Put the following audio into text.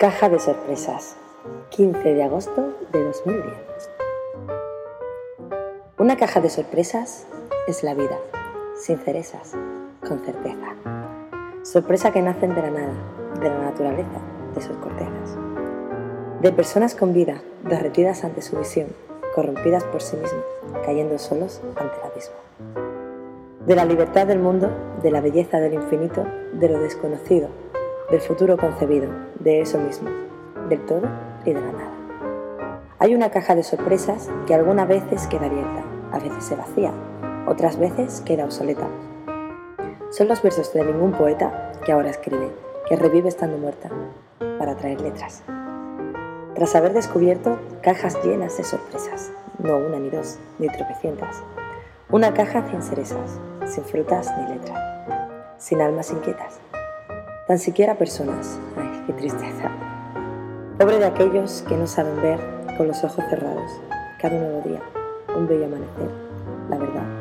Caja de sorpresas, 15 de agosto de 2010. Una caja de sorpresas es la vida, sin cerezas, con certeza. Sorpresa que nacen de la nada, de la naturaleza, de sus cortezas. De personas con vida, derretidas ante su visión, corrompidas por sí mismas, cayendo solos ante el abismo. De la libertad del mundo, de la belleza del infinito, de lo desconocido, del futuro concebido, de eso mismo, del todo y de la nada. Hay una caja de sorpresas que algunas veces queda abierta, a veces se vacía, otras veces queda obsoleta. Son los versos de ningún poeta que ahora escribe, que revive estando muerta, para traer letras. Tras haber descubierto cajas llenas de sorpresas, no una ni dos, ni tropecientas. Una caja sin cerezas, sin frutas ni letras, sin almas inquietas, tan siquiera personas. Ay, qué tristeza. Pobre de aquellos que no saben ver con los ojos cerrados, cada nuevo día, un bello amanecer, la verdad